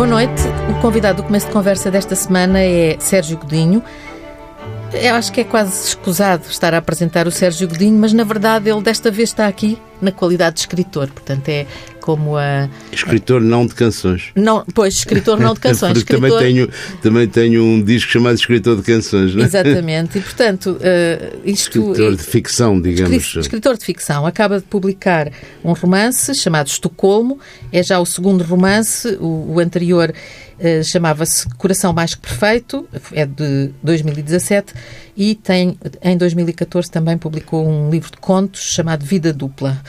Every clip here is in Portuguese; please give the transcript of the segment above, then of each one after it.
Boa noite. O convidado do começo de conversa desta semana é Sérgio Godinho. Eu acho que é quase escusado estar a apresentar o Sérgio Godinho, mas na verdade ele desta vez está aqui na qualidade de escritor. Portanto, é como a. Escritor não de canções. Não, pois, escritor não de canções. Escritor... também, tenho, também tenho um disco chamado Escritor de Canções, não é? Exatamente. E, portanto, uh, isto. Escritor de ficção, digamos. Escritor de ficção. Acaba de publicar um romance chamado Estocolmo. É já o segundo romance. O, o anterior Uh, chamava-se Coração Mais que Perfeito, é de 2017, e tem, em 2014 também publicou um livro de contos chamado Vida Dupla.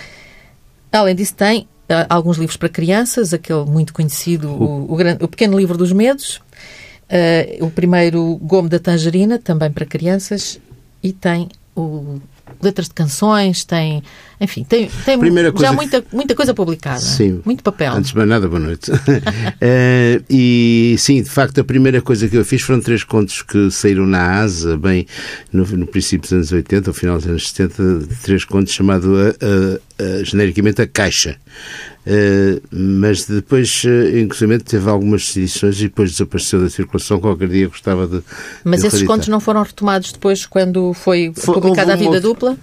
Além disso, tem alguns livros para crianças, aquele muito conhecido, o, o, o Pequeno Livro dos Medos, uh, o primeiro Gomo da Tangerina, também para crianças, e tem o letras de canções, tem, enfim, tem, tem já muita, muita coisa publicada. Sim. Muito papel. Antes de mais nada, boa noite. uh, e sim, de facto, a primeira coisa que eu fiz foram três contos que saíram na ASA, bem no, no princípio dos anos 80, ao final dos anos 70, três contos chamado uh, uh, genericamente A Caixa. Uh, mas depois, uh, inclusive, teve algumas edições e depois desapareceu da circulação. Qualquer dia gostava de. Mas de esses contos não foram retomados depois quando foi, foi publicada a Vida outro... Dupla?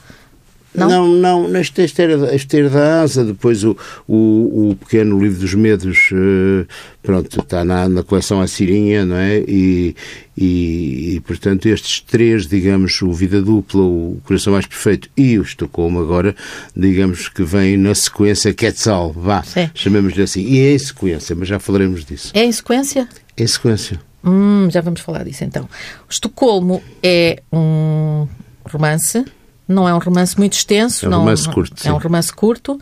Não, não, não este, este, era, este era da ASA, depois o, o, o pequeno livro dos medos, uh, pronto, está na, na coleção Assirinha, não é? E, e, e, portanto, estes três, digamos, o Vida Dupla, o Coração Mais Perfeito e o Estocolmo agora, digamos que vem na sequência Quetzal, vá, chamemos-lhe assim. E é em sequência, mas já falaremos disso. É em sequência? É em sequência. Hum, já vamos falar disso então. O Estocolmo é um romance não é um romance muito extenso. É um não, romance curto. É um romance curto.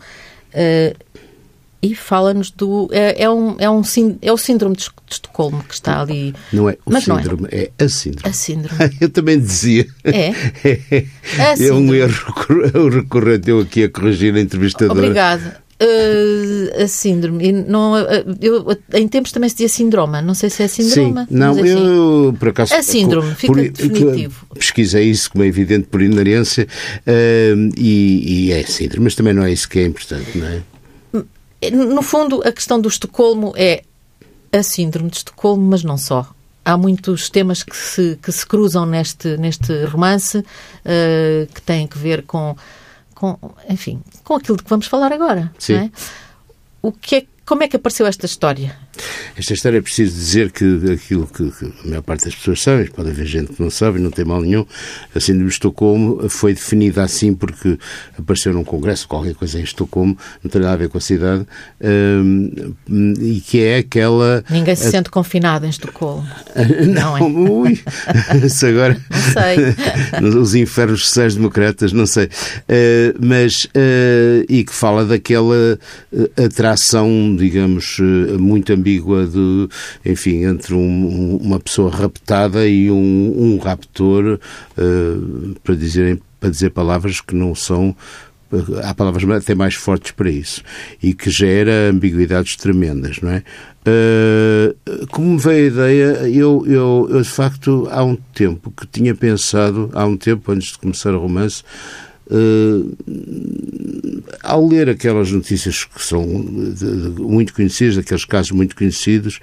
Uh, e fala-nos do. É, é, um, é, um, é o síndrome de Estocolmo que está ali. Não é o Mas síndrome, é. é. a síndrome. A síndrome. Eu também dizia. É? é, é um erro recorrente. Eu aqui a corrigir a entrevistadora. Obrigada. Uh, a síndrome. Não, uh, eu, em tempos também se dizia síndrome. Não sei se é síndrome. Sim, não, assim. eu por acaso. A síndrome, fica por, definitivo. Pesquisei isso, como é evidente, por inerência, uh, e, e, é síndrome, mas também não é isso que é importante, não é? No fundo, a questão do Estocolmo é a síndrome de Estocolmo, mas não só. Há muitos temas que se, que se cruzam neste, neste romance que têm que ver com com, enfim, com aquilo de que vamos falar agora. Sim. É? O que é, como é que apareceu esta história? Esta história é preciso dizer que aquilo que, que, a maior parte das pessoas sabe, pode haver gente que não sabe, não tem mal nenhum, a Síndrome de Estocolmo foi definida assim porque apareceu num congresso, qualquer coisa em Estocolmo, não tem nada a ver com a cidade, um, e que é aquela... Ninguém se a... sente confinado em Estocolmo. não, não é? Ui, isso agora... Não sei. Os infernos sociais-democratas, não sei. Uh, mas, uh, e que fala daquela uh, atração, digamos, muito ambígua ambígua de, enfim, entre um, uma pessoa raptada e um, um raptor, uh, para, dizer, para dizer palavras que não são há palavras até mais fortes para isso e que gera ambiguidades tremendas, não é? Uh, como me veio a ideia, eu, eu, eu, de facto há um tempo que tinha pensado, há um tempo antes de começar o romance, Uh, ao ler aquelas notícias que são de, muito conhecidas, aqueles casos muito conhecidos,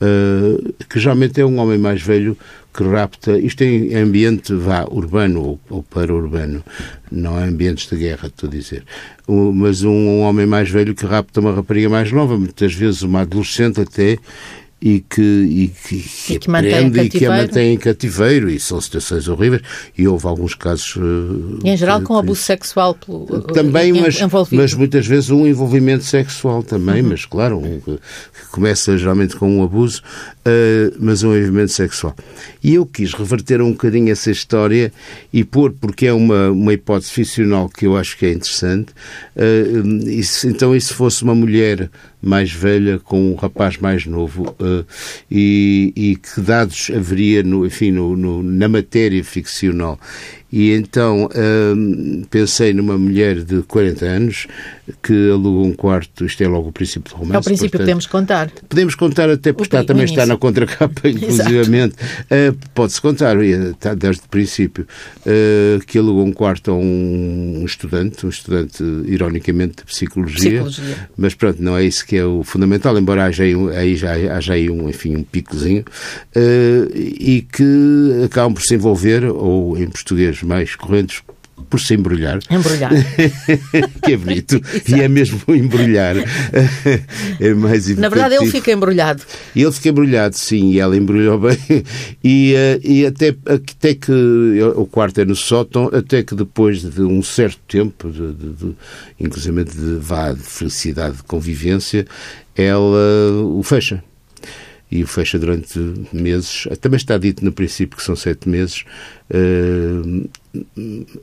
uh, que geralmente é um homem mais velho que rapta, isto em ambiente vá, urbano ou, ou para urbano, não é ambientes de guerra, estou a dizer, um, mas um, um homem mais velho que rapta uma rapariga mais nova, muitas vezes uma adolescente até, e que, e que, e que aprende e que a mantém em cativeiro e são situações horríveis e houve alguns casos e em geral com abuso sexual pelo, também mas, mas muitas vezes um envolvimento sexual também uhum. mas claro um, que começa geralmente com um abuso uh, mas um envolvimento sexual e eu quis reverter um bocadinho essa história e pôr porque é uma, uma hipótese ficcional que eu acho que é interessante uh, e se, então e se fosse uma mulher mais velha com um rapaz mais novo uh, e, e, que dados haveria no, enfim, no, no, na matéria ficcional. E então hum, pensei numa mulher de 40 anos que alugou um quarto, isto é logo o princípio do romance. Ao princípio portanto, podemos contar. Podemos contar até porque está, também está na contracapa, inclusivamente. Uh, Pode-se contar, está desde o princípio, uh, que alugou um quarto a um, um, estudante, um estudante, ironicamente, de psicologia, psicologia, mas pronto, não é isso que é o fundamental, embora haja aí, aí já haja aí um, enfim, um picozinho, uh, e que acabam por se envolver, ou em português mais correntes, por se embrulhar. Embrulhar. que é bonito. e é mesmo embrulhar. é mais Na verdade, ele fica embrulhado. Ele fica embrulhado, sim, e ela embrulhou bem. E, eh, e até, até que o quarto é no sótão, até que depois de um certo tempo, de, de, de, inclusive de, vá, de felicidade, de convivência, ela o fecha e o fecha durante meses. Também está dito no princípio que são sete meses. Uh,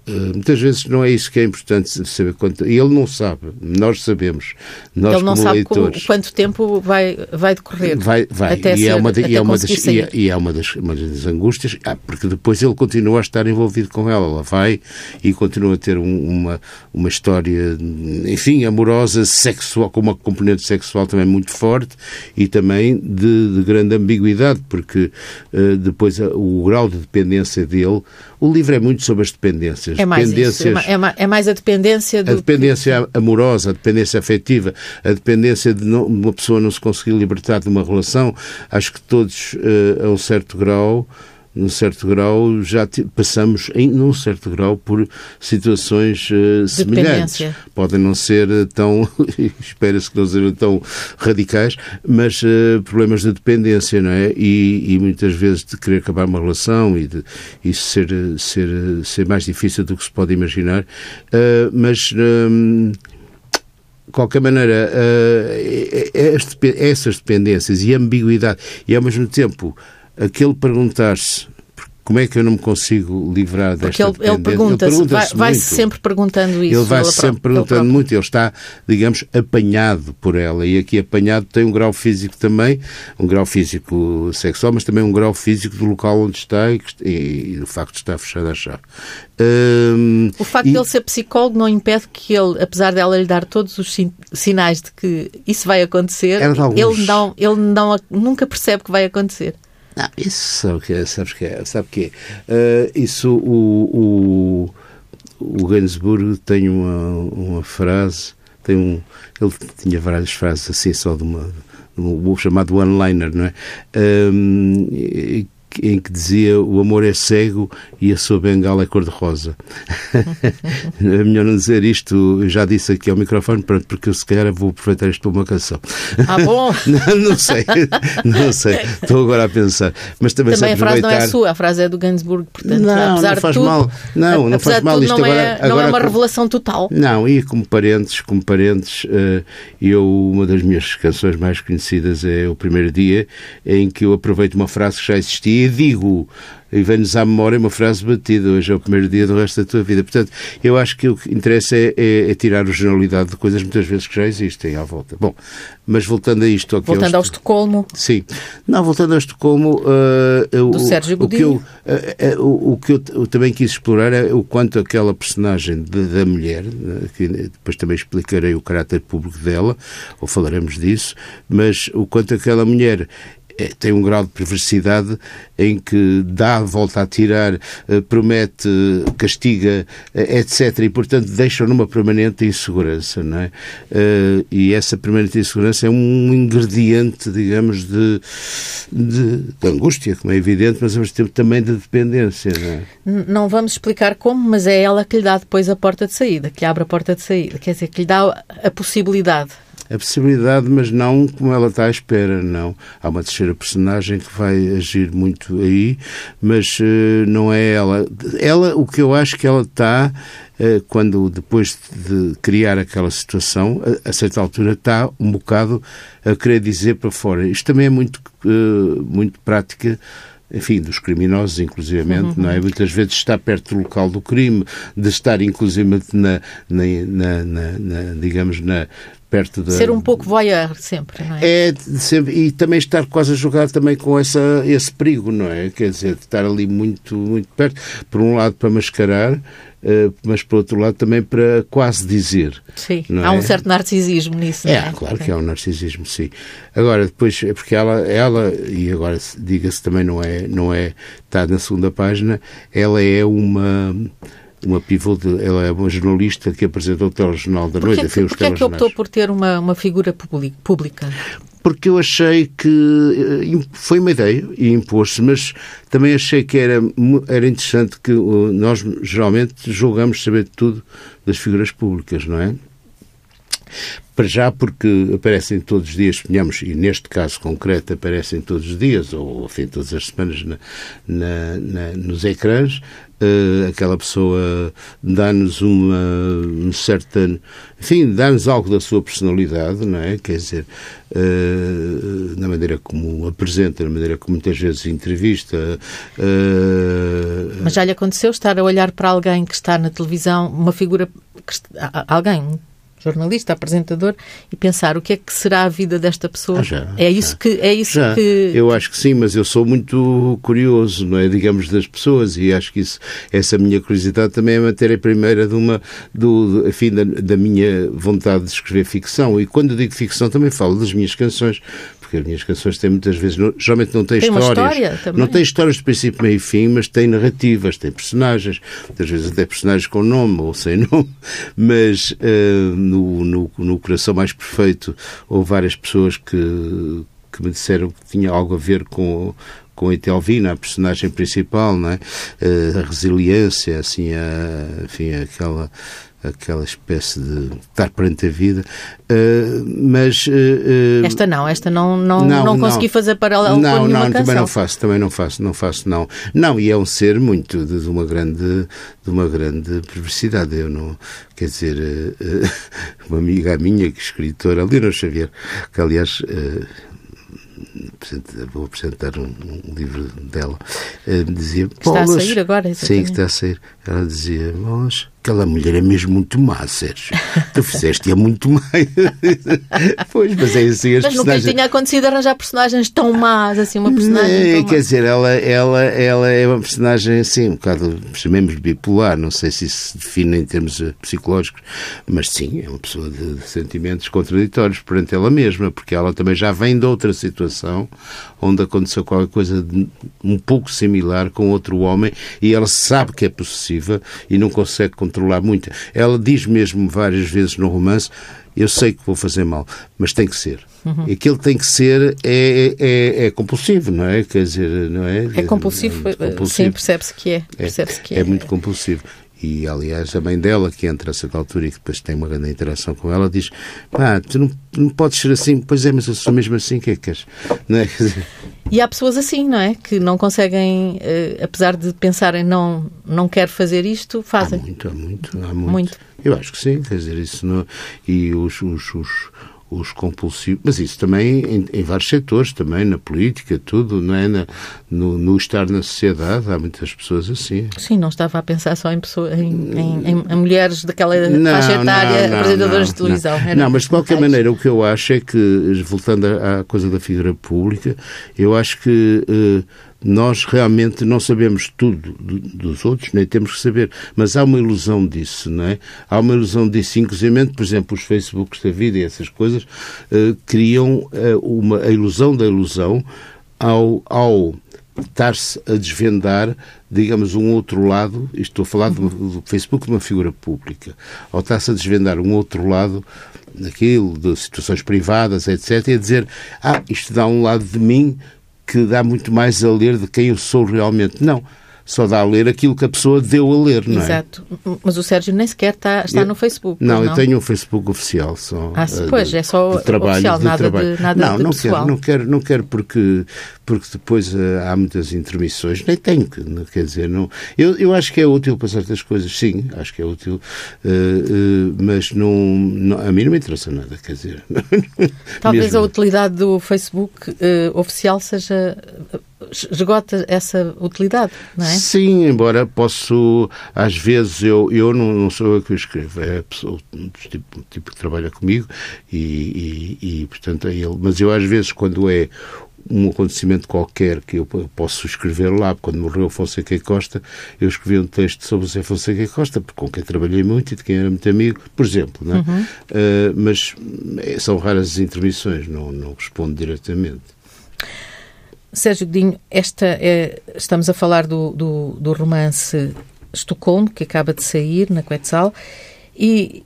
muitas vezes não é isso que é importante saber quanto. E ele não sabe, nós sabemos. Nós, ele não como sabe leitores, quanto tempo vai, vai decorrer. Vai, vai. Até e, ser, é uma de, e, é uma das, e, é, e é uma das, uma das angústias, ah, porque depois ele continua a estar envolvido com ela. Ela vai e continua a ter um, uma, uma história, enfim, amorosa, sexual, com uma componente sexual também muito forte e também de, de grande ambiguidade, porque uh, depois o grau de dependência dele o livro é muito sobre as dependências. É mais, dependências, isso, é, mais, é mais a dependência do... A dependência amorosa, a dependência afetiva, a dependência de não, uma pessoa não se conseguir libertar de uma relação. Acho que todos, uh, a um certo grau, num certo grau, já passamos, em num certo grau, por situações uh, semelhantes. Podem não ser eh, tão, espera-se que não sejam tão radicais, mas uh, problemas de dependência, não é? E, e, muitas vezes de querer acabar uma relação e de isso ser, ser, ser mais difícil do que se pode imaginar. Uh, mas. Um, de qualquer maneira, essas dependências e ambiguidade, e ao mesmo tempo aquele perguntar-se como é que eu não me consigo livrar desta Porque ele, ele pergunta-se, ele pergunta vai, vai-se sempre perguntando isso. Ele vai-se sempre perguntando ele muito, ele está, digamos, apanhado por ela. E aqui apanhado tem um grau físico também, um grau físico sexual, mas também um grau físico do local onde está e, e, e do facto de estar fechada a chave. Hum, o facto e... de ele ser psicólogo não impede que ele, apesar dela lhe dar todos os sinais de que isso vai acontecer, alguns... ele, não, ele não, nunca percebe que vai acontecer. Não, isso que sabes que é, sabe que é. Uh, isso o, o, o Gainsbourg tem uma, uma frase, tem um, ele tinha várias frases assim só de uma, de um, chamado one-liner, não é? Um, em que dizia o amor é cego e a sua bengala é cor-de-rosa. é melhor não dizer isto, eu já disse aqui ao microfone, pronto, porque eu se calhar vou aproveitar isto para uma canção. Ah, bom? não, não, sei, não sei, estou agora a pensar. Mas também, também a frase não é sua, a frase é do Gainsbourg, portanto, não, apesar não faz tudo, mal. Não, não faz mal. Isto não, agora, é, agora, não é uma revelação total. Não, e como parentes, como parentes, eh, eu, uma das minhas canções mais conhecidas é O Primeiro Dia, em que eu aproveito uma frase que já existia e digo e vem-nos à memória uma frase batida, hoje é o primeiro dia do resto da tua vida. Portanto, eu acho que o que interessa é, é, é tirar a generalidade de coisas muitas vezes que já existem à volta. Bom, mas voltando a isto... Voltando ao Estocolmo. Sim. Não, voltando ao Estocolmo... Uh, do o, Sérgio Godinho. O que, eu, uh, uh, o que eu, eu, também quis explorar é o quanto aquela personagem de, da mulher, que depois também explicarei o caráter público dela, ou falaremos disso, mas o quanto aquela mulher é, tem um grau de perversidade em que dá a volta a tirar, eh, promete, castiga, eh, etc. E, portanto, deixa numa permanente insegurança, não é? Eh, e essa permanente insegurança é um ingrediente, digamos, de, de, de angústia, como é evidente, mas ao mesmo tempo também de dependência, não é? Não vamos explicar como, mas é ela que lhe dá depois a porta de saída, que abre a porta de saída, quer dizer, que lhe dá a possibilidade a possibilidade, mas não como ela está à espera, não. Há uma terceira personagem que vai agir muito aí, mas uh, não é ela. Ela, o que eu acho que ela está, uh, quando depois de criar aquela situação, a, a, certa altura está um bocado a querer dizer para fora. Isto também é muito, uh, muito prática enfim, dos criminosos, inclusivamente, uhum. não é? Muitas vezes está perto do local do crime, de estar, inclusivamente, na, na, na, na digamos, na, perto da... Ser um pouco voyeur sempre, não é? É, sempre, e também estar quase a jogar também com essa, esse perigo, não é? Quer dizer, estar ali muito, muito perto. Por um lado para mascarar, Uh, mas por outro lado também para quase dizer. Sim, há é? um certo narcisismo nisso. É, é? claro que há um narcisismo, sim. Agora, depois, é porque ela, ela e agora diga-se também não é, não é, está na segunda página, ela é uma uma pivô, de, ela é uma jornalista que apresentou o telejornal da noite. Porquê, porquê é que optou por ter uma, uma figura pública? Porque eu achei que eh, foi uma ideia e impôs-se, mas também achei que era, era interessante que nós geralmente julgamos saber tudo das figuras públicas, não é? Para já porque aparecem todos os dias, ponhamos, e neste caso concreto aparecem todos os dias, ou enfim, todas as semanas na, na, na, nos ecrãs, uh, aquela pessoa dá-nos uma, uma certa, enfim, dá-nos algo da sua personalidade, não é? Quer dizer, uh, na maneira como apresenta, na maneira como muitas vezes entrevista. Uh, Mas já lhe aconteceu estar a olhar para alguém que está na televisão, uma figura, alguém, jornalista, apresentador, e pensar o que é que será a vida desta pessoa. Ah, já, é isso já. que é isso já. que eu acho que sim, mas eu sou muito curioso, não é, digamos das pessoas e acho que isso essa minha curiosidade também é a matéria primeira de uma do, enfim, da, da minha vontade de escrever ficção e quando digo ficção também falo das minhas canções, porque as minhas canções têm muitas vezes, geralmente não têm tem histórias. História não têm histórias de princípio, meio e fim, mas têm narrativas, têm personagens, muitas vezes até personagens com nome ou sem nome, mas uh, no, no, no Coração Mais Perfeito houve várias pessoas que, que me disseram que tinha algo a ver com com a Etelvina, a personagem principal, não é? Uh, a resiliência, assim, a, enfim, aquela aquela espécie de estar perante a vida, uh, mas... Uh, esta não, esta não, não, não, não consegui fazer paralelo não, com não, canção. também não faço, também não faço, não faço, não. Não, e é um ser muito de, de uma grande de uma grande perversidade, eu não, quer dizer, uh, uma amiga minha, que escritora, Leonor Xavier, que aliás vou apresentar um, um livro dela, dizia... Que está a sair agora, exatamente. Sim, que está a sair. Ela dizia, mas aquela mulher é mesmo muito má, Sérgio. Tu fizeste-a muito má. pois, mas é assim. As mas personagens... nunca tinha acontecido arranjar personagens tão más, assim, uma personagem. Não, quer má. dizer, ela, ela, ela é uma personagem, assim, um bocado, chamemos bipolar, não sei se isso se define em termos eh, psicológicos, mas sim, é uma pessoa de, de sentimentos contraditórios perante ela mesma, porque ela também já vem de outra situação onde aconteceu qualquer coisa um pouco similar com outro homem e ela sabe que é possessiva e não consegue controlar muito. Ela diz mesmo várias vezes no romance: Eu sei que vou fazer mal, mas tem que ser. Uhum. Aquilo tem que ser é, é, é, compulsivo, não é? Quer dizer, não é? É compulsivo, é compulsivo. sim, percebe-se que é. Percebe que é, é muito compulsivo. E, aliás, a mãe dela, que entra a certa altura e que depois tem uma grande interação com ela, diz: pá, tu não, não podes ser assim. Pois é, mas eu sou mesmo assim, o que é que queres? Não é? E há pessoas assim, não é? Que não conseguem, eh, apesar de pensarem não, não quero fazer isto, fazem. Há muito, há muito, há muito. muito. Eu acho que sim, quer dizer, isso não... E os, os, os os compulsivos, mas isso também em, em, vários setores, também na política, tudo, não é? Na, no, no, estar na sociedade, há muitas pessoas assim. Sim, não estava a pensar só em, pessoas, em, em, mulheres daquela não, faixa etária, não, apresentadoras de televisão. Não, não mas de qualquer maneira, o que eu acho é que, voltando à coisa da figura pública, eu acho que. Uh, nós realmente não sabemos tudo dos outros, nem temos que saber, mas há uma ilusão disso, não é? Há uma ilusão disso, inclusive, por exemplo, os Facebooks da vida e essas coisas uh, criam uh, uma, a ilusão da ilusão ao, ao estar-se a desvendar, digamos, um outro lado, estou a falar do, do Facebook de uma figura pública, ao estar-se a desvendar um outro lado daquilo, de situações privadas, etc., e a dizer, ah, isto dá um lado de mim que dá muito mais a ler de quem eu sou realmente. Não só dá a ler aquilo que a pessoa deu a ler, não é? Exato. Mas o Sérgio nem sequer está, está eu, no Facebook. Não, não, eu tenho um Facebook oficial só. Ah, sim, pois, de, é só de trabalho, oficial, de nada trabalho. de nada Não, de não pessoal. quero, não quero, não quero porque, porque depois uh, há muitas intermissões. Nem tenho, quer dizer, não. Eu, eu acho que é útil para certas coisas, sim, acho que é útil, uh, uh, mas não, não, a mim não me interessa nada, quer dizer. Talvez Mesmo. a utilidade do Facebook oficial seja esgota essa utilidade, não é? Sim, embora posso, às vezes, eu, eu não, não sou eu que escrevo, é pessoa, o tipo, o tipo que trabalha comigo e, e, e, portanto, é ele. Mas eu, às vezes, quando é um acontecimento qualquer que eu posso escrever lá, quando morreu Fonseca e Costa, eu escrevi um texto sobre o Zé Fonseca e Costa, com quem trabalhei muito e de quem era muito amigo, por exemplo, não é? Uhum. Uh, mas é, são raras as intermissões, não, não respondo diretamente. Sérgio Godinho, esta é, estamos a falar do, do, do, romance Estocolmo, que acaba de sair na Quetzal, e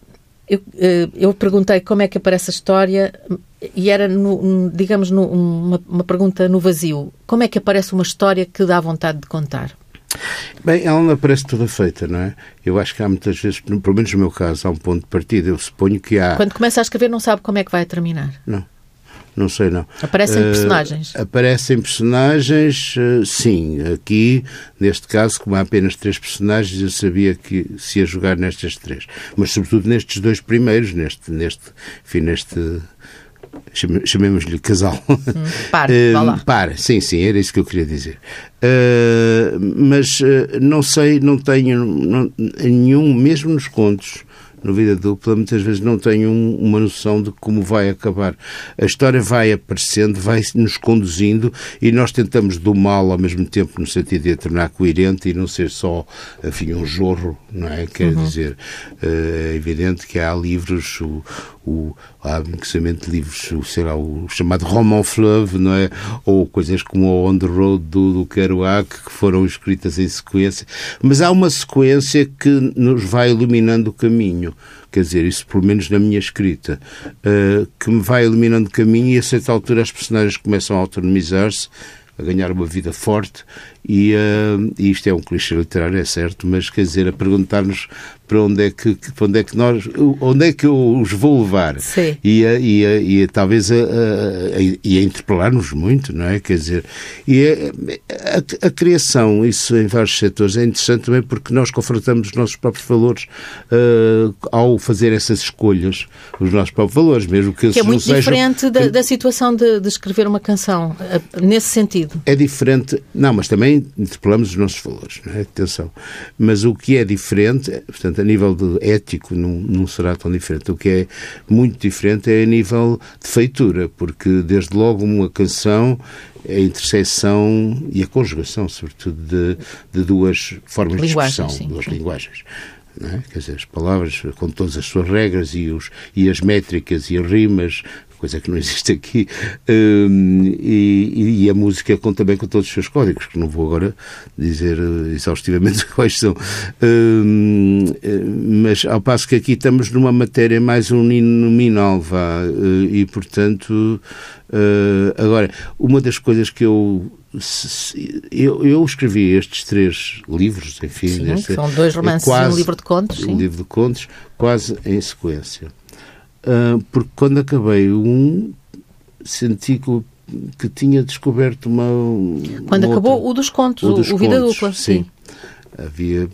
eu, eh, eu perguntei como é que aparece a história e era, no, digamos, no, uma, uma pergunta no vazio. Como é que aparece uma história que dá vontade de contar? Bem, ela não aparece toda feita, não é? Eu acho que há muitas vezes, pelo menos no meu caso, há um ponto de partida. Eu suponho que há. Quando começa a escrever, não sabe como é que vai terminar? Não. Não sei, não. Aparecem uh, personagens? Aparecem personagens, uh, sim. Aqui, neste caso, como há apenas três personagens, eu sabia que se ia jogar nestas três. Mas, sobretudo, nestes dois primeiros, neste, neste, enfim, neste chamemos-lhe casal. Hum, para, uh, vá lá. Para, sim, sim, era isso que eu queria dizer. Uh, mas uh, não sei, não tenho não, nenhum, mesmo nos contos, no Vida Dupla, muitas vezes não tenho um, uma noção de como vai acabar. A história vai aparecendo, vai nos conduzindo e nós tentamos do mal ao mesmo tempo, no sentido de a tornar coerente e não ser só, enfim, um jorro, não é? Quer uhum. dizer, eh, é evidente que há livros, o, o há inclusivamente livros, o, sei lá, o chamado Roman Fleuve, não é? Ou coisas como o On the Road do, do Kerouac, que foram escritas em sequência. Mas há uma sequência que nos vai iluminando o caminho. Quer dizer, isso pelo menos na minha escrita, uh, que me vai iluminando o caminho e a certa altura as personagens começam a autonomizar-se, a ganhar uma vida forte e, uh, e, isto é um clichê literário, é certo, mas quer dizer, a perguntar-nos para onde é que, para onde é que nós, onde é que eu os vou levar? Sim. E, a, e, a, e a, talvez a, e a interpelar-nos muito, não é? Quer dizer, e a, criação, isso em vários setores, é interessante também porque nós confrontamos os nossos próprios valores uh, ao fazer essas escolhas, os nossos próprios valores, mesmo que, que é muito diferente da, da, situação de, de escrever uma canção, nesse sentido. É diferente, não, mas também também interpelamos os nossos valores, é? Atenção. Mas o que é diferente, portanto, a nível ético não, não será tão diferente. O que é muito diferente é a nível de feitura, porque desde logo uma canção é a interseção e a conjugação, sobretudo, de, de duas formas de expressão, sim. duas linguagens. É? Quer dizer, as palavras com todas as suas regras e, os, e as métricas e as rimas coisa que não existe aqui, um, e, e, a música com, também com todos os seus códigos, que não vou agora dizer eh, exaustivamente quais são. Um, eh, mas ao passo que aqui estamos numa matéria mais uninominal, vá, eh, e portanto, uh, agora, uma das coisas que eu eu, eu, escrevi estes três livros, enfim. Sim, são dois romances quase, e um livro de contos. Sim. Um livro de contos, quase em sequência. Uh, porque quando acabei um, senti que, que tinha descoberto uma. Quando uma acabou outra, o dos contos, o, dos o Vida contos, Dupla. Sim. sim. Havia,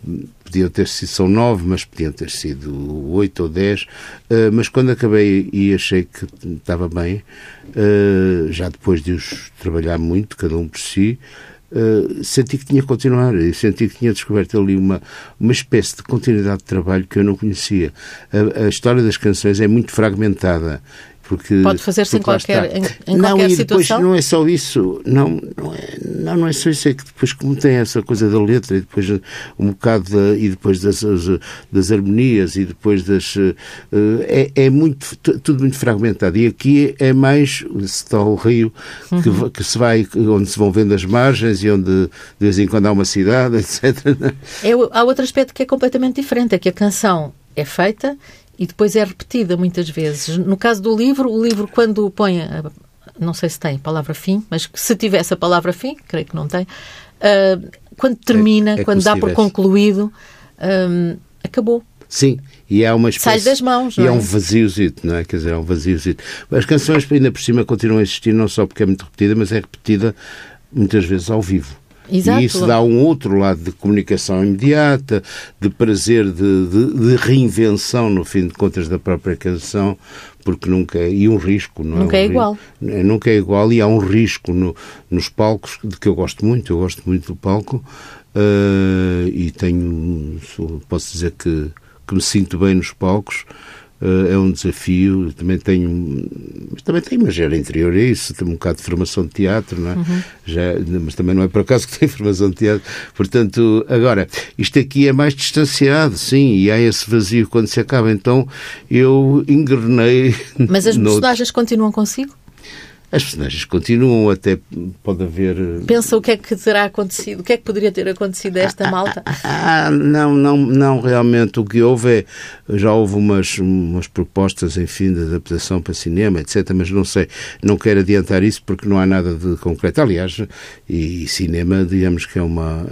podiam ter sido, são nove, mas podiam ter sido oito ou dez. Uh, mas quando acabei e achei que estava bem, uh, já depois de os trabalhar muito, cada um por si, Uh, senti que tinha que continuar e senti que tinha descoberto ali uma, uma espécie de continuidade de trabalho que eu não conhecia. A, a história das canções é muito fragmentada porque, Pode fazer-se em qualquer, em, em não, qualquer e depois situação? não é só isso. Não, não, é, não, não é só isso. É que depois, como tem essa coisa da letra e depois um bocado da, e depois das, das harmonias e depois das. Uh, é, é muito, tudo muito fragmentado. E aqui é mais. Está o rio que, uhum. que, se vai, onde se vão vendo as margens e onde de vez em quando há uma cidade, etc. É, há outro aspecto que é completamente diferente. É que a canção é feita e depois é repetida muitas vezes. No caso do livro, o livro, quando põe, a, não sei se tem palavra fim, mas se tivesse a palavra fim, creio que não tem, uh, quando termina, é, é quando dá por concluído, uh, acabou. Sim, e há uma espécie... Sai das mãos, E é? é um vaziozito, não é? Quer dizer, é um vaziozito. As canções, ainda por cima, continuam a existir, não só porque é muito repetida, mas é repetida muitas vezes ao vivo. Exato. E isso dá um outro lado de comunicação imediata, de prazer, de, de, de reinvenção, no fim de contas, da própria canção, porque nunca é, e um risco não nunca é, um é igual nunca é igual e há um risco no, nos palcos de que eu gosto muito eu gosto muito do palco uh, e tenho posso dizer que, que me sinto bem nos palcos é um desafio. Também tenho, mas também tenho uma gera interior, é isso. Tenho um bocado de formação de teatro, não é? Uhum. Já, mas também não é por acaso que tenho formação de teatro. Portanto, agora, isto aqui é mais distanciado, sim, e há esse vazio quando se acaba. Então, eu engrenei. Mas as personagens continuam consigo? As personagens continuam, até pode haver. Eh, Pensa o que é que terá acontecido, o que é que poderia ter acontecido a esta ah, malta? Ah, ah, não, não, não, realmente. O que houve é. Já houve umas, umas propostas, enfim, de adaptação para cinema, etc., mas não sei, não quero adiantar isso porque não há nada de concreto. Aliás, e, e cinema, digamos que é uma.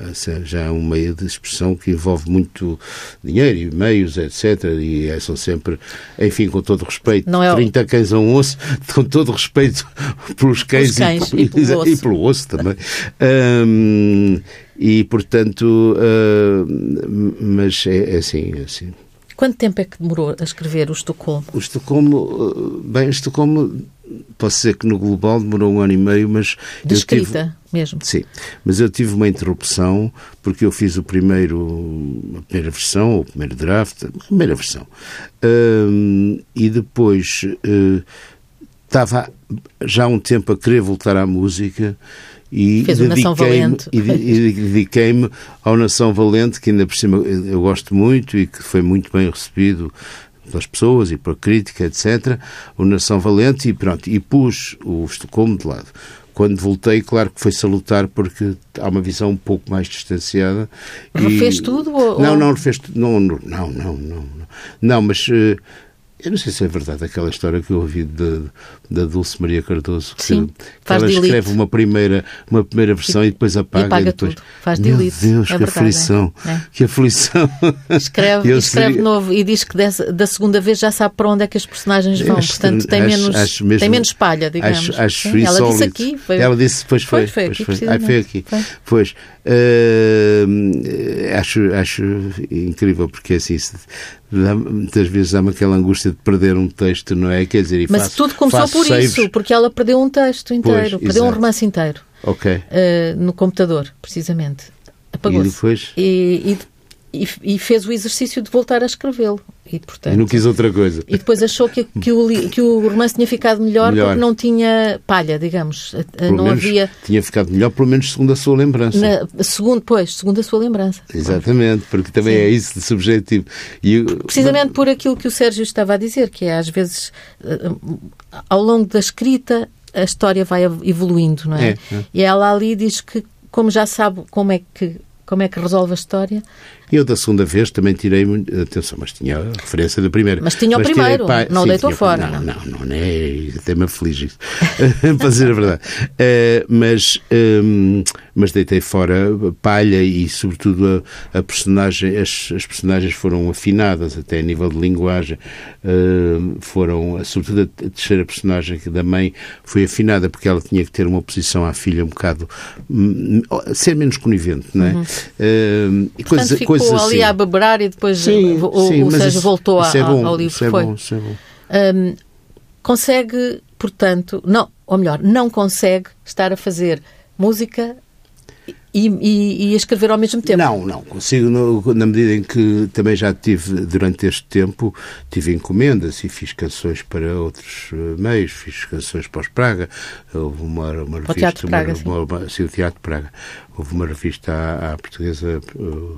já é um meio de expressão que envolve muito dinheiro e meios, etc., e é, são sempre, enfim, com todo respeito, não é 30 cães a um osso, com todo respeito pelos cães, cães e, e, pelo osso. e, pelo osso também. um, e, portanto, uh, mas é, é assim, é assim. Quanto tempo é que demorou a escrever o Estocolmo? O Estocolmo, bem, o Estocolmo, posso dizer que no global demorou um ano e meio, mas... De escrita tive, mesmo? Sim, mas eu tive uma interrupção porque eu fiz o primeiro, a primeira versão, o primeiro draft, a primeira versão. Um, e depois... Uh, estava já há um tempo a querer voltar à música e dediquei-me dediquei-me ao Nação Valente, que ainda por cima eu gosto muito e que foi muito bem recebido pelas pessoas e pela crítica, etc. O Nação Valente e pronto, e pus o Estocolmo de lado. Quando voltei, claro que foi salutar porque há uma visão um pouco mais distanciada. Refez e... tudo? Ou... Não, não refez. Não, não, não, não, não. Não, mas uh, eu não sei se é verdade aquela história que eu ouvi da Dulce Maria Cardoso, que, Sim, ela delete. escreve uma primeira, uma primeira versão e, e depois apaga. E apaga e depois, tudo. Faz Meu delete. Deus, é que verdade, aflição. É. Que aflição. Escreve, e escreve seria... novo e diz que dessa, da segunda vez já sabe para onde é que as personagens vão. Acho, Portanto, tem, acho, menos, acho mesmo, tem menos palha, digamos. Acho, acho ela disse aqui. Foi, ela disse, pois foi. Foi, foi, foi, foi, foi aqui. Foi. Pois. Uh, acho, acho incrível porque assim muitas vezes dá-me aquela angústia de perder um texto, não é? Quer dizer, e Mas faço, tudo começou por saves. isso, porque ela perdeu um texto inteiro, Pois, perdeu exato. um romance inteiro. Uh, no computador, precisamente. E Apagou-se. depois? E, e, e, fez o exercício de voltar a escrevê-lo. E, portanto, E não quis outra coisa. e depois achou que, que, o, que o romance tinha ficado melhor, Melhor. porque não tinha palha, digamos. Pelo não havia. tinha ficado melhor, pelo menos segundo a sua lembrança. Na, segundo, pois, segundo a sua lembrança. Exatamente, porque também Sim. é isso de subjetivo. E, Precisamente por aquilo que o Sérgio estava a dizer, que é às vezes, eh, ao longo da escrita, a história vai evoluindo, não é? É, é. E ela ali diz que, como já sabe como é que, como é que resolve a história, Eu da segunda vez também tirei atenção, mas tinha a referência da primeira. Mas tinha o tirei primeiro, pa- não o sim, deitou tinha- fora, Não, não? não, não, não é, até me aflige isso, para dizer a verdade. Eh, mas, ehm, mas deitei fora palha e, sobretudo, a, a personagem, as, as personagens foram afinadas até a nível de linguagem. Ehm, foram, sobretudo, a terceira personagem que da mãe foi afinada porque ela tinha que ter uma oposição à filha um bocado hum, ser menos conivente, não é? Ehm, e portanto, coisa- ficou coisas ali assim. a beberar e depois Sim, o, sim, o Sérgio isso- voltou isso é bom, ao livro. Isso é Foi. bom, isso é bom. Hum, consegue, portanto, não, ou melhor, não consegue estar a fazer música e, e- e a escrever ao mesmo tempo. Não, não, consigo, no- na medida em que também já tive, durante este tempo, tive encomendas e fiz canções para outros eh, meios, fiz canções para os Praga, houve uma, uma revista... Teatro Praga, uma, sim. uma- sim, o Teatro Praga. Houve uma revista à, à portuguesa eh,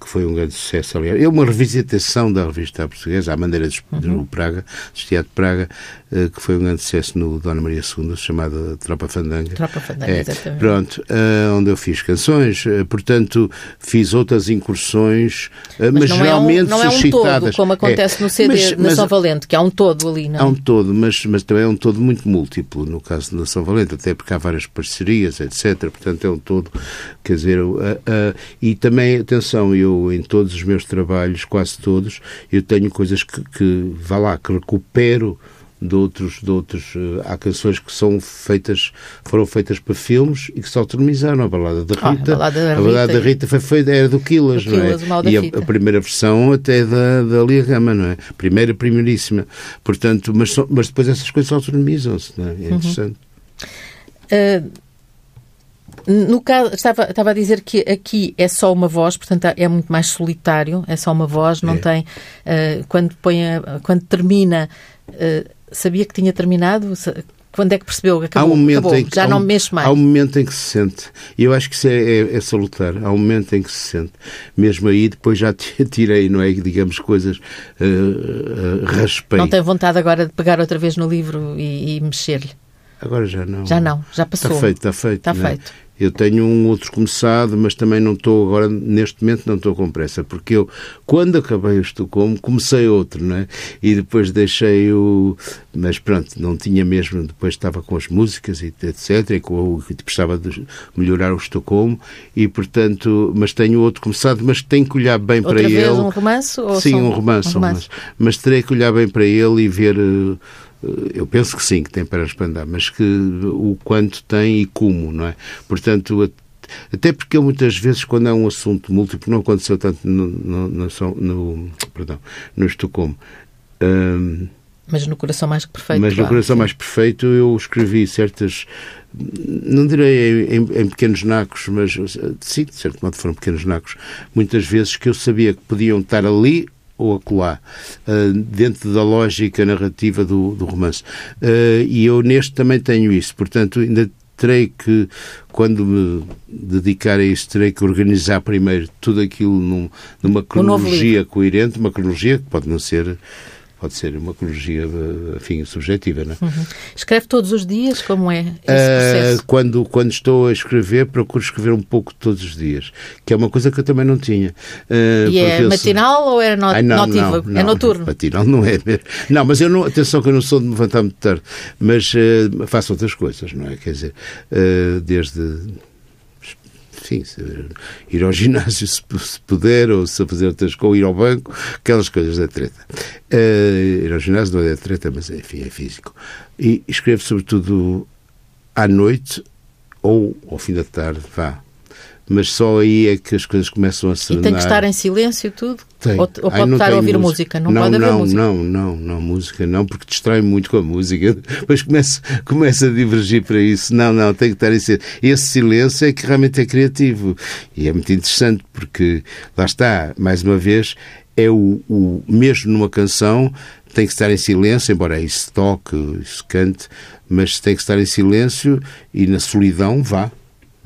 que foi um grande sucesso, aliás. É uma revisitação da revista portuguesa, à maneira Uhum. do Praga, do Teatro Praga, eh, que foi um grande sucesso no Dona Maria II, chamada Tropa Fandanga. Tropa Fandanga, É, exatamente. Pronto, eh, onde eu fiz canções, eh, portanto, fiz outras incursões, mas, Mas, não, é um, geralmente não é um suscitadas. todo, como acontece É, no CD mas- na mas São Valente, que há um todo ali, não é? Há um todo, mas, mas também é um todo muito múltiplo, no caso da São Valente, até porque há várias parcerias, etc. Portanto, é um todo, quer dizer, uh, uh, e também, atenção, eu em todos os meus trabalhos, quase todos, eu tenho coisas que, que vá lá, que recupero de outros, de outros. Uh, há canções que são feitas, foram feitas para filmes e que se autonomizaram. A balada da Rita. Ah, a balada da Rita, balada da Rita foi feita, era do Quilas, não é? e a, a, primeira versão até da, da Lia Gama, não é? Primeira, primeiríssima. Portanto, mas, mas depois essas coisas autonomizam-se, não é? É uhum. interessante. Uhum. Uh no caso, estava, estava a dizer que aqui é só uma voz, portanto é muito mais solitário, é só uma voz, não é. tem. Uh, quando, põe a, quando termina, uh, sabia que tinha terminado? Quando é que percebeu acabou? Há um momento acabou, em que, já um, não mexe mais. Há um momento em que se sente. E eu acho que isso é, é, é salutar. Há um momento em que se sente. Mesmo aí, depois já tirei, não é? Digamos, coisas. Uh, uh, raspei. Não tem vontade agora de pegar outra vez no livro e, e mexer-lhe? Agora já não. Já não, já passou. Está feito, está feito. Está é? feito. Eu tenho um outro começado, mas também não estou agora, neste momento, não estou com pressa, porque eu, quando acabei o Estocolmo, comecei outro, não é? E depois deixei o. Mas pronto, não tinha mesmo, depois estava com as músicas e etc, e com o que precisava de melhorar o Estocolmo, e portanto, mas tenho outro começado, mas tenho que olhar bem Outra para vez ele. um romance? Sim, um romance, um romance. Mas terei que olhar bem para ele e ver. Uh, eu penso que sim, que tem para expandar, mas que o quanto tem e como, não é? Portanto, até porque muitas vezes, quando é um assunto múltiplo, não aconteceu tanto no, no, no, no perdão, no Estocolmo. Hum, mas no Coração Mais Perfeito. Mas claro, no Coração sim. Mais Perfeito eu escrevi certas. Não direi em, em, pequenos nacos, mas sim, de certo modo foram pequenos nacos. Muitas vezes que eu sabia que podiam estar ali ou acolá, uh, dentro da lógica narrativa do, do romance. Uh, e eu neste também tenho isso, portanto, ainda terei que, quando me dedicar a isso, terei que organizar primeiro tudo aquilo num, numa cronologia coerente, uma cronologia que pode não ser pode ser uma cronologia, enfim, subjetiva, não é? Uhum. Escreve todos os dias? Como é esse processo? Uh, quando, quando estou a escrever, procuro escrever um pouco todos os dias, que é uma coisa que eu também não tinha. Uh, e é matinal ou é not Ai, não, notivo? Não, é noturno? Matinal não é mesmo. Não, mas eu não, atenção que eu não sou de me levantar muito tarde, mas uh, faço outras coisas, não é? Quer dizer, desde sim, ir ao ginásio se, puder, ou se fazer outras coisas, ir ao banco, aquelas coisas da treta. Uh, ir ao ginásio não é da treta, mas enfim, é físico. E escrevo sobretudo à noite ou ao fim da tarde, vá, mas só aí é que as coisas começam a se E tem que estar em silêncio tudo? Tem. Ou, ou pode estar a ouvir música? música? Não, não, pode não, música? Não, não, não, música não, porque distrai muito com a música. Depois começa, começa a divergir para isso. Não, não, tem que estar em silêncio. Esse silêncio é que realmente é criativo. E é muito interessante, porque lá está, mais uma vez, é o, o mesmo numa canção tem que estar em silêncio, embora isso toque, isso cante, mas tem que estar em silêncio e na solidão vá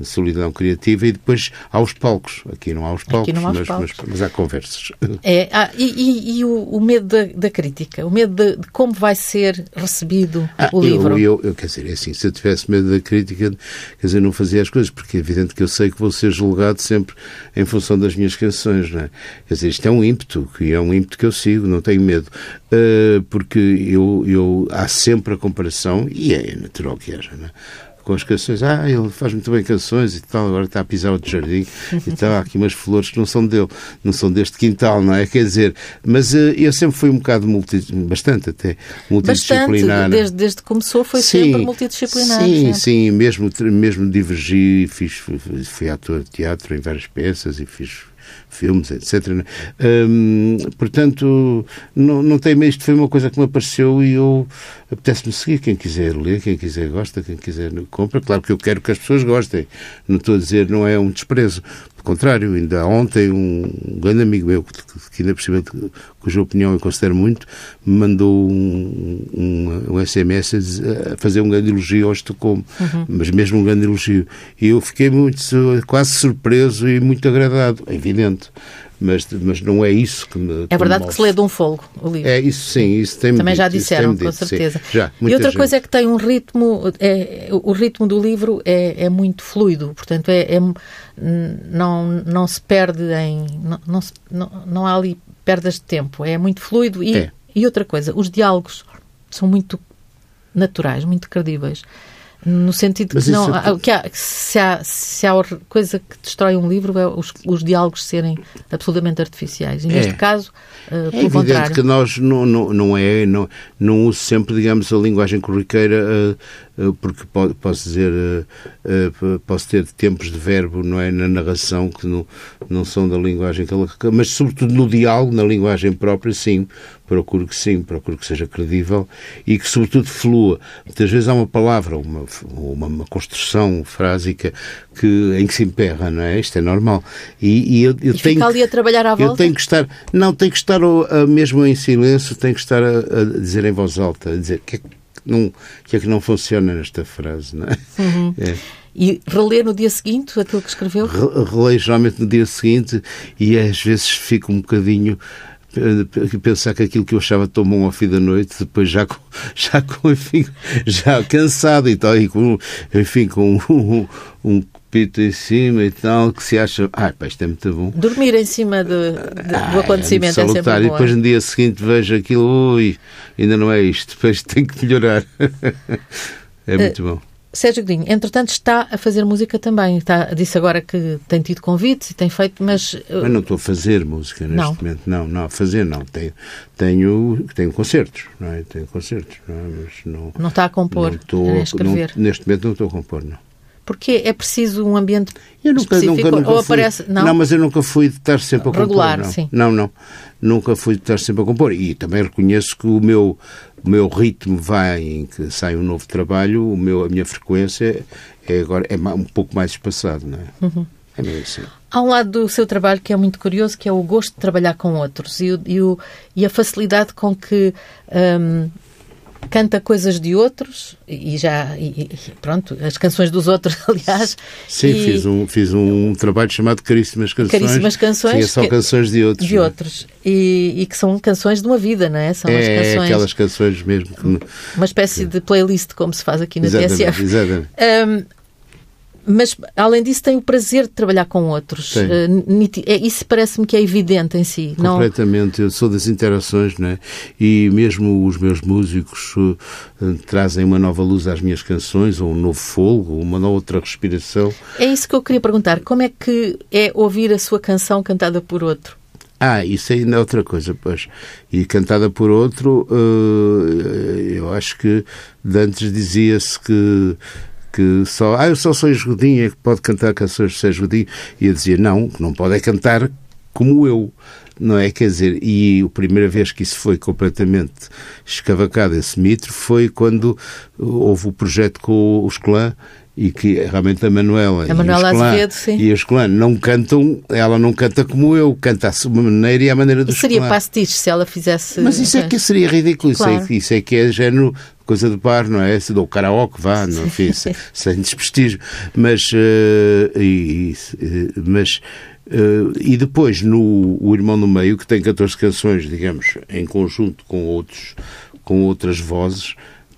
solidão criativa e depois há os palcos. Aqui não há os palcos, há mas, palcos. Mas, mas, há conversas. É, ah, e, e, e o, o, medo da, da, crítica? O medo de, de, como vai ser recebido ah, o livro? Eu, eu, eu, quer dizer, é assim, se eu tivesse medo da crítica, quer dizer, não fazia as coisas, porque é evidente que eu sei que vou ser julgado sempre em função das minhas canções, não é? Quer dizer, isto é um ímpeto, que é um ímpeto que eu sigo, não tenho medo, uh, porque eu, eu, há sempre a comparação, e é natural que haja, não é? Com as canções. Ah, ele faz muito bem canções e tal, agora está a pisar outro jardim e tal. Há aqui umas flores que não são dele, não são deste quintal, não é? Quer dizer, mas uh, eu sempre fui um bocado multi, bastante até multidisciplinar. Bastante, desde, desde que começou foi sim, sempre multidisciplinar. Sim, sempre. sim, mesmo, mesmo divergi, fiz, fui ator de teatro em várias peças e fiz filmes, etc. Hum, portanto, não, não tem isto foi uma coisa que me apareceu e eu apetece-me seguir. Quem quiser ler, quem quiser gosta, quem quiser compra. Claro que eu quero que as pessoas gostem. Não estou a dizer, não é um desprezo. Contrário, ainda ontem um grande amigo meu, que, que ainda cima, cuja opinião eu considero muito, me mandou um, um, um SMS a, a, fazer um grande elogio ao Estocolmo, uhum. mas mesmo um grande elogio. E eu fiquei muito, quase surpreso e muito agradado, é evidente mas, mas não é isso que me. É verdade que se lê de um fogo o livro. É isso sim, isso tem Também dito, já disseram, com certeza. Sim, já, e outra gente. coisa é que tem um ritmo, é, o ritmo do livro é, é muito fluido, portanto, é, é, não, não se perde em. Não, não, se, não, não há ali perdas de tempo, é muito fluido. E, é. e outra coisa, os diálogos são muito naturais, muito credíveis. No sentido que, não, é... que há, se, há, se há coisa que destrói um livro é os, os diálogos serem absolutamente artificiais. E neste é. caso, uh, é evidente contrário. que nós não, não, não é, não, não uso sempre, digamos, a linguagem corriqueira uh, porque posso dizer, posso ter tempos de verbo, não é, na narração que não, não são da linguagem que ela, mas sobretudo no diálogo, na linguagem própria, sim, procuro que sim, procuro que seja credível e que, sobretudo, flua. Muitas vezes há uma palavra, uma, uma, uma construção frásica que, em que se emperra, não é? Isto é normal. E, e eu, eu e tenho fica ali a trabalhar à volta? Eu tenho que estar, não, tenho que estar mesmo em silêncio, tenho que estar a, a dizer em voz alta, a dizer que é que não, que é que não funciona nesta frase, não é? Uhum. é. E reler no dia seguinte aquilo que escreveu? Releio geralmente no dia seguinte e às vezes fico um bocadinho pensar que aquilo que eu achava tão bom ao fim da noite, depois já com, já com enfim, já cansado e tal, e com, enfim, com um, um copito em cima e tal, que se acha, ah, pá, isto é muito bom. Dormir em cima de, de, ah, do acontecimento é, é sempre bom. E depois é? no dia seguinte vejo aquilo, ui, ainda não é isto, depois tem que melhorar. é muito uh, bom. Sérgio Godinho, entretanto, está a fazer música também. Está, disse agora que tem tido convites e tem feito, mas. Uh... Mas não estou a fazer música neste não. momento. Não, não, a fazer não. Tenho, tenho, tenho concertos, não é? Tenho concertos, não é? Mas não. Não está a compor, não estou, a escrever. Não, neste momento não estou a compor, não. Porque é preciso um ambiente eu nunca, específico nunca, nunca ou fui, aparece... Não? não, mas eu nunca fui de estar sempre a compor. Regular, não. sim. Não, não. Nunca fui de estar sempre a compor. E também reconheço que o meu o meu ritmo vai em que sai um novo trabalho, o meu, a minha frequência é agora é um pouco mais espaçado, não é? Uhum. É mesmo assim. Há um lado do seu trabalho que é muito curioso, que é o gosto de trabalhar com outros e, o, e, o, e a facilidade com que um, canta coisas de outros e já e, pronto as canções dos outros aliás sim e, fiz um fiz um trabalho chamado caríssimas canções. Caríssimas canções sim, é só canções de outros de outros. E, e, que são canções de uma vida não é? São é, as canções aquelas canções mesmo que... uma espécie de playlist como se faz aqui na exatamente, TSF exatamente. Um, mas, além disso, tem o prazer de trabalhar com outros. Uh, isso parece-me que é evidente em si. Completamente. Não... Eu sou das interações, né? E mesmo os meus músicos uh, trazem uma nova luz às minhas canções, ou um novo fogo, uma outra respiração. É isso que eu queria perguntar. Como é que é ouvir a sua canção cantada por outro? Ah, isso ainda é outra coisa, pois. E cantada por outro, uh, eu acho que antes dizia-se que que só, ah, eu só sou Godinho, é que pode cantar canções de Sérgio Godinho. E eu dizia, não, não pode é cantar como eu. Não é? Quer dizer, e a primeira vez que isso foi completamente escavacado, esse mito, foi quando houve o projeto com os clã e que realmente a Manuela, a Manuela e, Azevedo, sim. e os clã não cantam, ela não canta como eu, canta à sua maneira e à maneira dos e seria pastiche se ela fizesse... Mas isso é que seria ridículo, claro. isso, é, isso é que é género coisa de bar, não é? Dou karaoke, vá, não, enfim, sem, sem desprestígio. Mas, uh, e, mas uh, e depois no O Irmão no Meio, que tem 14 canções, digamos, em conjunto com outros com outras vozes,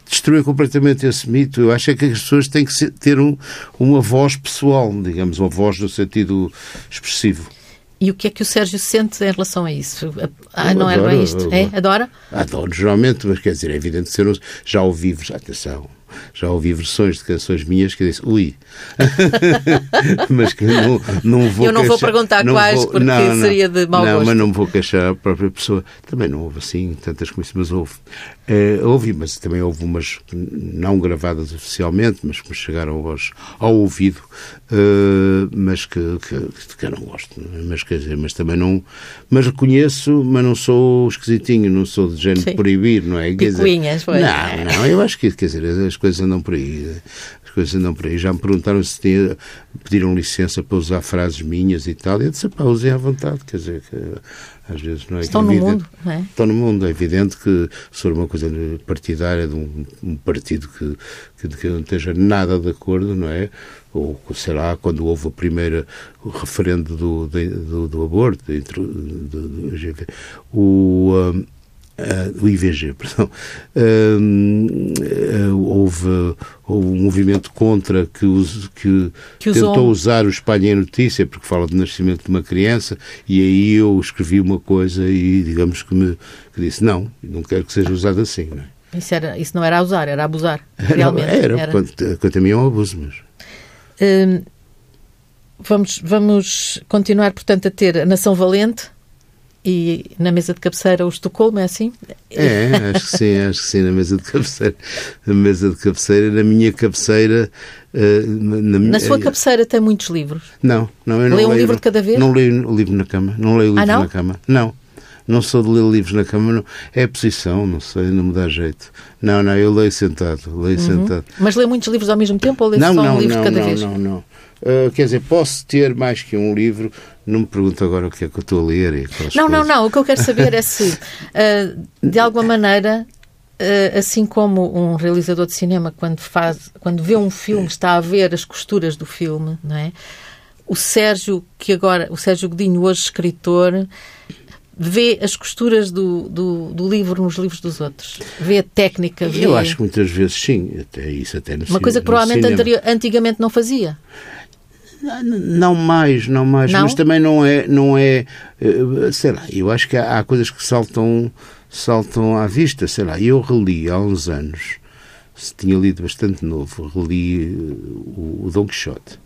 destruiu completamente esse mito. Eu acho é que as pessoas têm que ter um, uma voz pessoal, digamos, uma voz no sentido expressivo. E o que é que o Sérgio sente em relação a isso? Ah, não adoro, era bem isto? É? Adora? Adoro, geralmente, mas quer dizer, é evidente que eu já ouvi, atenção, já ouvi versões de canções minhas que eu disse, ui, mas que não, não vou Eu não queixar, vou perguntar quais, vou, porque não, seria de mau não, gosto. mas não vou queixar a própria pessoa. Também não houve assim tantas coisas, mas houve. É, houve, mas também houve umas não gravadas oficialmente, mas que me chegaram aos, ao ouvido, uh, mas que, que, que, eu não gosto. Não? Mas quer dizer, mas também não. Mas reconheço, mas não sou esquisitinho, não sou de género de proibir, não é? Quer dizer, foi. Não, não, eu acho que, quer dizer, as coisas andam por aí. As coisas andam por aí. Já me perguntaram se tinha, pediram licença para usar frases minhas e tal. E eu disse, pá, usem à vontade, quer dizer, que às vezes não é Estão no mundo, não é? Estão no mundo. É evidente que se for uma coisa partidária de um, um partido que, que, que, não esteja nada de acordo, não é? Ou, sei lá, quando houve a primeira o referendo do, do, do aborto, do, do, do, o, um, Uh, o IVG, perdão, uh, uh, houve, houve, um movimento contra que, us, que, que tentou usar o espalho em notícia, porque fala do nascimento de uma criança, e aí eu escrevi uma coisa e digamos que me que disse, não, não quero que seja usado assim. Não é? Isso, era, isso não era a usar, era abusar. Realmente. Não, era, era. Quanto, quanto a mim é um abuso, mas. Hum, vamos, vamos continuar, portanto, a ter a Nação Valente e na mesa de cabeceira o Estocolmo, é assim? É, acho que sim, acho que sim, na mesa de cabeceira. Na mesa de cabeceira, na minha cabeceira. Uh, na, na, sua cabeceira tem muitos livros? Não, não, eu não leio. um livro de cada vez? Não leio o livro na cama, não leio o livro ah, na cama. Não. Não sou de ler livros na cama, não. é a posição, não sei, não me dá jeito. Não, não, eu leio sentado, leio uhum. sentado. Mas lê muitos livros ao mesmo tempo ou lê não, só não, um livro não, cada não, vez? Não, não, não. Uh, quer dizer, posso ter mais que um livro, não me pergunto agora o que é que eu estou a ler. E não, não, não. O que eu quero saber é se, uh, de alguma maneira, uh, assim como um realizador de cinema, quando, faz, quando vê um filme, está a ver as costuras do filme, não é? O Sérgio, que agora, o Sérgio Godinho, hoje escritor, vê as costuras do, do, do, livro nos livros dos outros? Vê a técnica? Vê... Eu acho que muitas vezes sim, até isso até no Uma coisa que provavelmente anterior, antigamente não fazia. Não mais, não mais, não? mas também não é, não é, eh, sei lá, eu acho que há, há, coisas que saltam, saltam à vista, sei lá, eu reli há uns anos, se tinha lido bastante novo, reli eh, o, o Dom Quixote.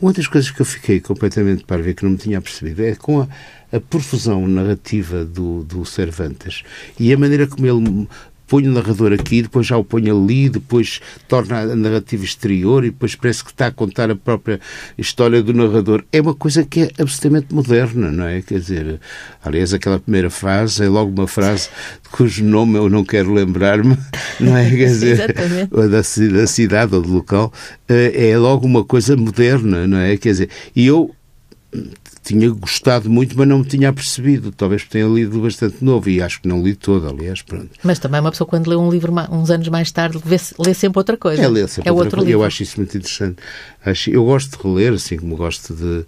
Uma das coisas que eu fiquei completamente para ver que não me tinha percebido é com a, a profusão narrativa do, do Cervantes e a maneira como ele põe o narrador aqui, depois já o põe ali, depois torna a narrativa exterior e depois parece que está a contar a própria história do narrador. É uma coisa que é absolutamente moderna, não é? Quer dizer, aliás, aquela primeira frase é logo uma frase cujo nome eu não quero lembrar-me, não é? Quer dizer, da, da cidade ou do local, eh, é logo uma coisa moderna, não é? Quer dizer, e eu tinha gostado muito, mas não me tinha apercebido. Talvez tenha lido bastante novo e acho que não li todo, aliás. Pronto. Mas também uma pessoa, quando lê um livro uns anos mais tarde, lê, lê sempre outra coisa. É, lê sempre é outro coisa. livro. Eu acho isso muito interessante. Acho, eu gosto de reler, assim como gosto de.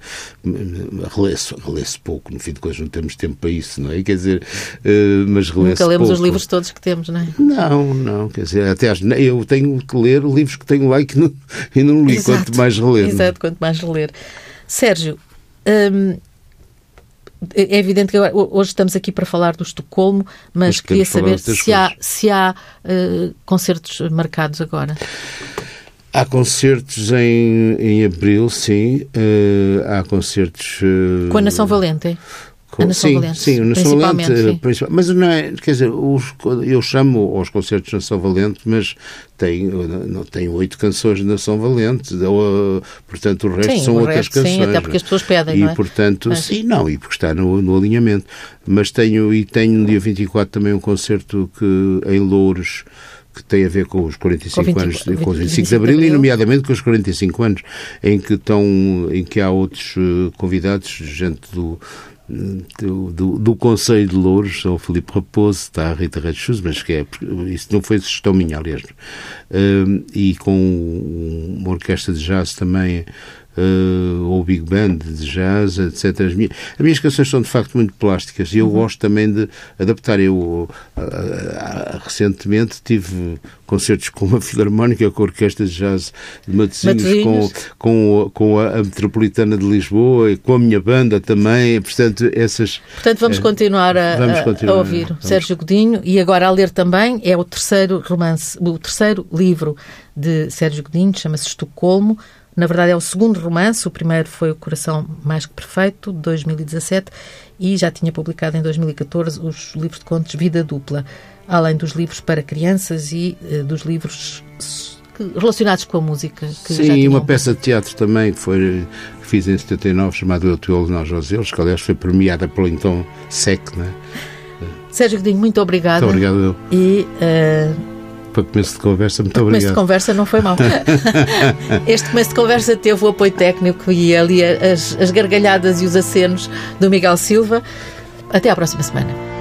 Relê-se relê pouco, no fim de contas, não temos tempo para isso, não é? Quer dizer, uh, mas relê-se. Nunca lemos pouco. os livros todos que temos, não é? Não, não. Quer dizer, até eu tenho que ler livros que tenho lá e que não, e não li, Exato. quanto mais reler. É? Exato, quanto mais reler. Sérgio, Hum, é evidente que hoje estamos aqui para falar do Estocolmo, mas, mas queria saber se há, se há uh, concertos marcados agora. Há concertos em, em abril, sim. Uh, há concertos. Uh, Com a Nação Valente? A Nação sim, Valente, sim, Nação Valente, sim. mas não é, quer dizer, os, eu chamo aos concertos de Nação Valente, mas tem, tem oito canções de Nação Valente, ou, portanto o resto sim, são o outras resto, canções. Sim, até porque as pessoas pedem, e, não é? portanto, mas... sim, não, e porque está no, no alinhamento. Mas tenho, e tenho no dia 24 também um concerto que, em Louros, que tem a ver com os 45 com 20, anos, com os 25 de Abril, e nomeadamente com os 45 anos, em que, estão, em que há outros uh, convidados, gente do, do, do, do Conselho de Louros, São Filipe Raposo, está a Rita Red Shoes, mas que é, isso não foi sugestão minha, aliás, uh, e com uma orquestra de jazz também uh, ou Big Band de jazz, etc. As minhas, as minhas canções são de facto muito plásticas e eu uhum. gosto também de adaptar. Eu uh, uh, recentemente tive concertos com uma filarmónica, com a Orquestra de Jazz de Matosinhos, com, com, com a, a, Metropolitana de Lisboa e com a minha banda também. Portanto, essas. Portanto, vamos continuar a, vamos continuar, a ouvir vamos. Sérgio Godinho e agora a ler também é o terceiro romance, o terceiro livro de Sérgio Godinho, chama-se Estocolmo. Na verdade, é o segundo romance. O primeiro foi O Coração Mais que Perfeito, de 2017, e já tinha publicado em 2014 os livros de contos Vida Dupla, além dos livros para crianças e uh, dos livros relacionados com a música. Sim, e uma peça de teatro também que foi que fiz em 79, chamada Eu Teu Nós Joseus, que aliás foi premiada pelo então SEC, não é? Sérgio Godinho, muito obrigada. Muito obrigado. E uh, para começo de conversa, muito para obrigado. começo de conversa não foi mal. este começo de conversa teve o apoio técnico e ali as, as gargalhadas e os acenos do Miguel Silva. Até à próxima semana.